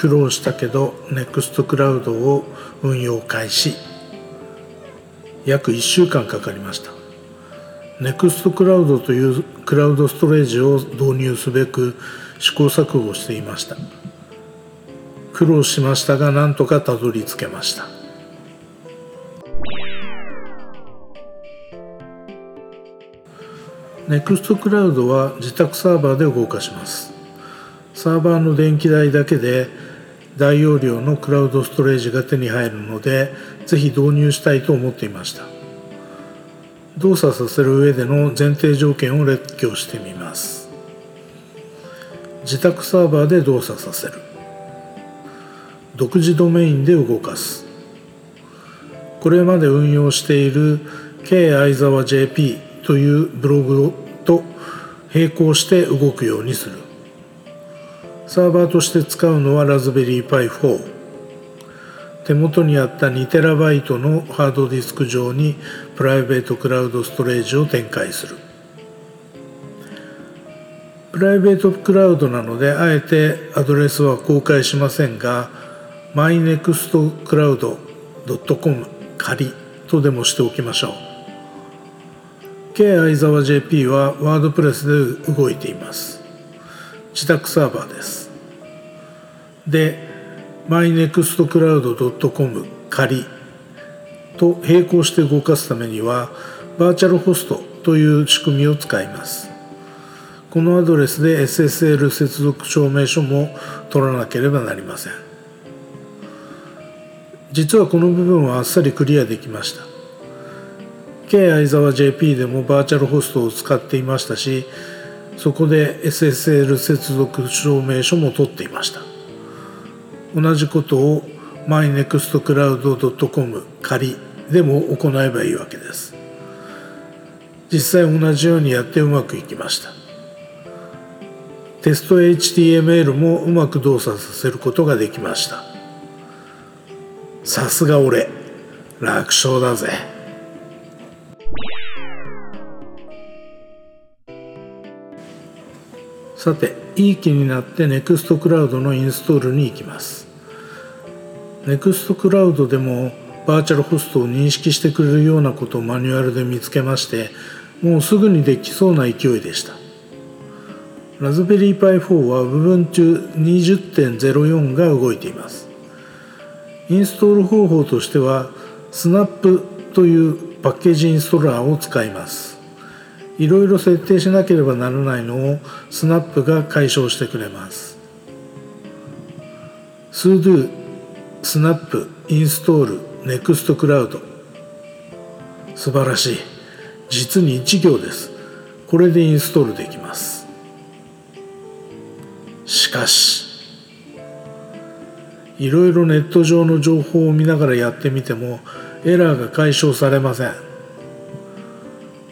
苦労したけど NEXTCLOUD を運用開始。約1週間かかりました。NEXTCLOUD というクラウドストレージを導入すべく試行錯誤していました。苦労しましたがなんとかたどり着けました。NEXTCLOUD は自宅サーバーで動かします。サーバーの電気代だけで大容量のクラウドストレージが手に入るのでぜひ導入したいと思っていました。動作させる上での前提条件を列挙してみます。自宅サーバーで動作させる。独自ドメインで動かす。これまで運用している K 相沢 JP というブログと並行して動くようにする。サーバーとして使うのはラズベリーパイ4手元にあった 2TB のハードディスク上にプライベートクラウドストレージを展開する。プライベートクラウドなのであえてアドレスは公開しませんが mynextcloud.com 仮とでもしておきましょう。K 相沢 JP はワードプレスで動いています。自宅サーバーです。で mynextcloud.com 仮。と並行して動かすためにはバーチャルホストという仕組みを使います。このアドレスで SSL 接続証明書も取らなければなりません。実はこの部分はあっさりクリアできました。K 相沢 JP でもバーチャルホストを使っていましたしそこで SSL 接続証明書も取っていました。同じことを mynextcloud.com 仮でも行えばいいわけです。実際同じようにやってうまくいきました。テスト HTML もうまく動作させることができました。さすが俺。楽勝だぜ。さていい気になって NEXTCLOUD のインストールに行きます。NEXTCLOUD でもバーチャルホストを認識してくれるようなことをマニュアルで見つけましてもうすぐにできそうな勢いでした。ラズベリーパイ4は部分中20.04が動いています。インストール方法としては Snap というパッケージインストーラーを使います。いろいろ設定しなければならないのをスナップが解消してくれます。Sudo スナップインストール NEXTCLOUD 素晴らしい。実に1行です。これでインストールできます。しかしいろいろネット上の情報を見ながらやってみてもエラーが解消されません。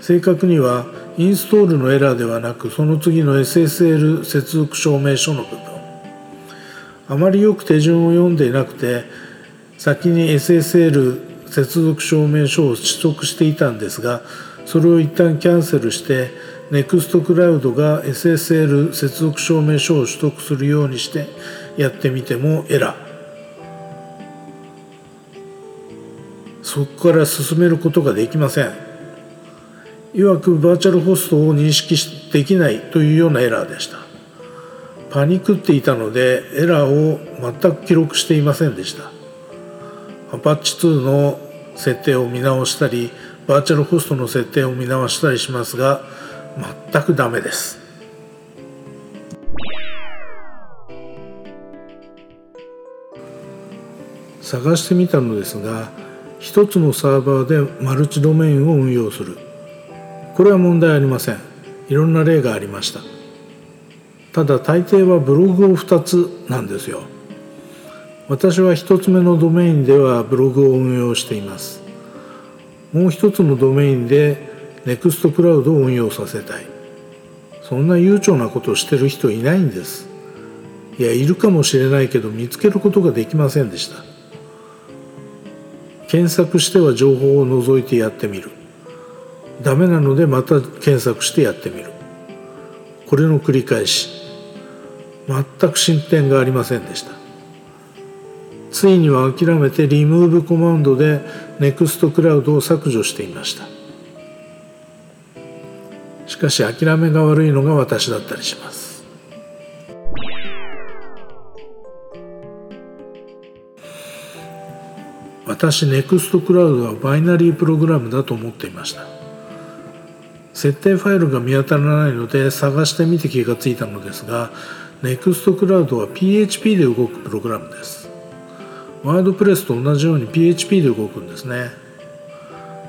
正確にはインストールのエラーではなくその次の SSL 接続証明書の部分。あまりよく手順を読んでいなくて先に SSL 接続証明書を取得していたんですがそれを一旦キャンセルして NEXTCLOUD が SSL 接続証明書を取得するようにしてやってみてもエラー。そこから進めることができません。いわくバーチャルホストを認識できないというようなエラーでした。パニックっていたのでエラーを全く記録していませんでした。アパッチ2の設定を見直したりバーチャルホストの設定を見直したりしますが全くダメです。探してみたのですが一つのサーバーでマルチドメインを運用する。これは問題ありません。いろんな例がありました。ただ大抵はブログを2つなんですよ。私は1つ目のドメインではブログを運用しています。もう一つのドメインで NEXTCLOUD を運用させたい。そんな悠長なことをしてる人いないんです。いやいるかもしれないけど見つけることができませんでした。検索しては情報を除いてやってみる。ダメなのでまた検索してやってみる。これの繰り返し。全く進展がありませんでした。ついには諦めてリムーブコマンドで NEXTCLOUD を削除していました。しかし諦めが悪いのが私だったりします。私 NEXTCLOUD はバイナリープログラムだと思っていました。設定ファイルが見当たらないので探してみて気がついたのですが NEXTCLOUD は PHP で動くプログラムです。ワードプレスと同じように PHP で動くんですね。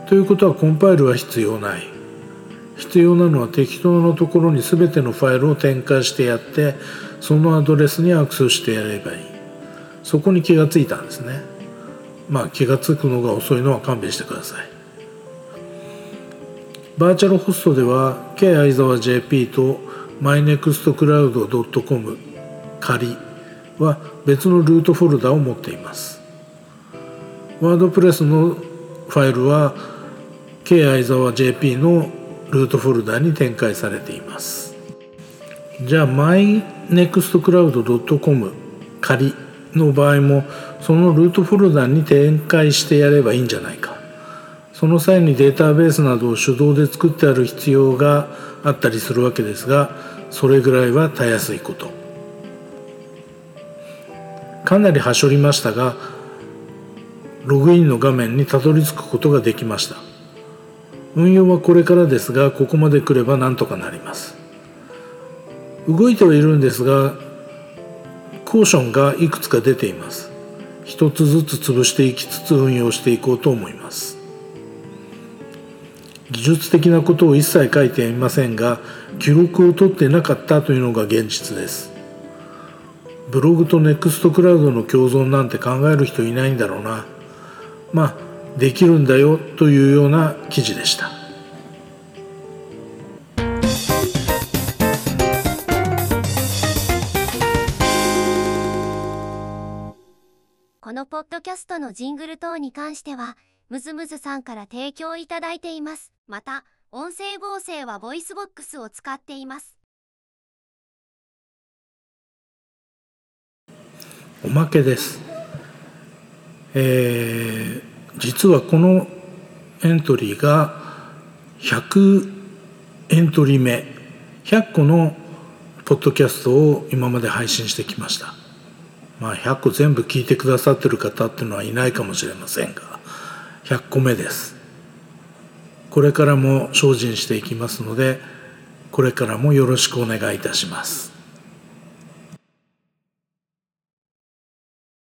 ということはコンパイルは必要ない。必要なのは適当なところに全てのファイルを展開してやってそのアドレスにアクセスしてやればいい。そこに気がついたんですね。まあ気が付くのが遅いのは勘弁してください。バーチャルホストでは K 相沢 JP と mynextcloud.com 仮は別のルートフォルダを持っています。ワードプレスのファイルは K 相沢 JP のルートフォルダに展開されています。じゃあ mynextcloud.com 仮の場合もそのルートフォルダに展開してやればいいんじゃないか。その際にデータベースなどを手動で作ってある必要があったりするわけですがそれぐらいはたやすいこと。かなりはしょりましたがログインの画面にたどり着くことができました。運用はこれからですがここまで来ればなんとかなります。動いてはいるんですがコーションがいくつか出ています。一つずつ潰していきつつ運用していこうと思います。技術的なことを一切書いていませんが記録を取ってなかったというのが現実です。ブログと NEXTCLOUD の共存なんて考える人いないんだろうな。まあできるんだよというような記事でした。このポッドキャストのジングル等に関してはムズムズさんから提供いただいています。また音声合成は VOICEVOX を使っています。おまけです。えー、実はこのエントリーが100エントリー目。100個のポッドキャストを今まで配信してきました。まあ100個全部聞いてくださってる方っていうのはいないかもしれませんが100個目です。これからも精進していきますのでこれからもよろしくお願いいたします。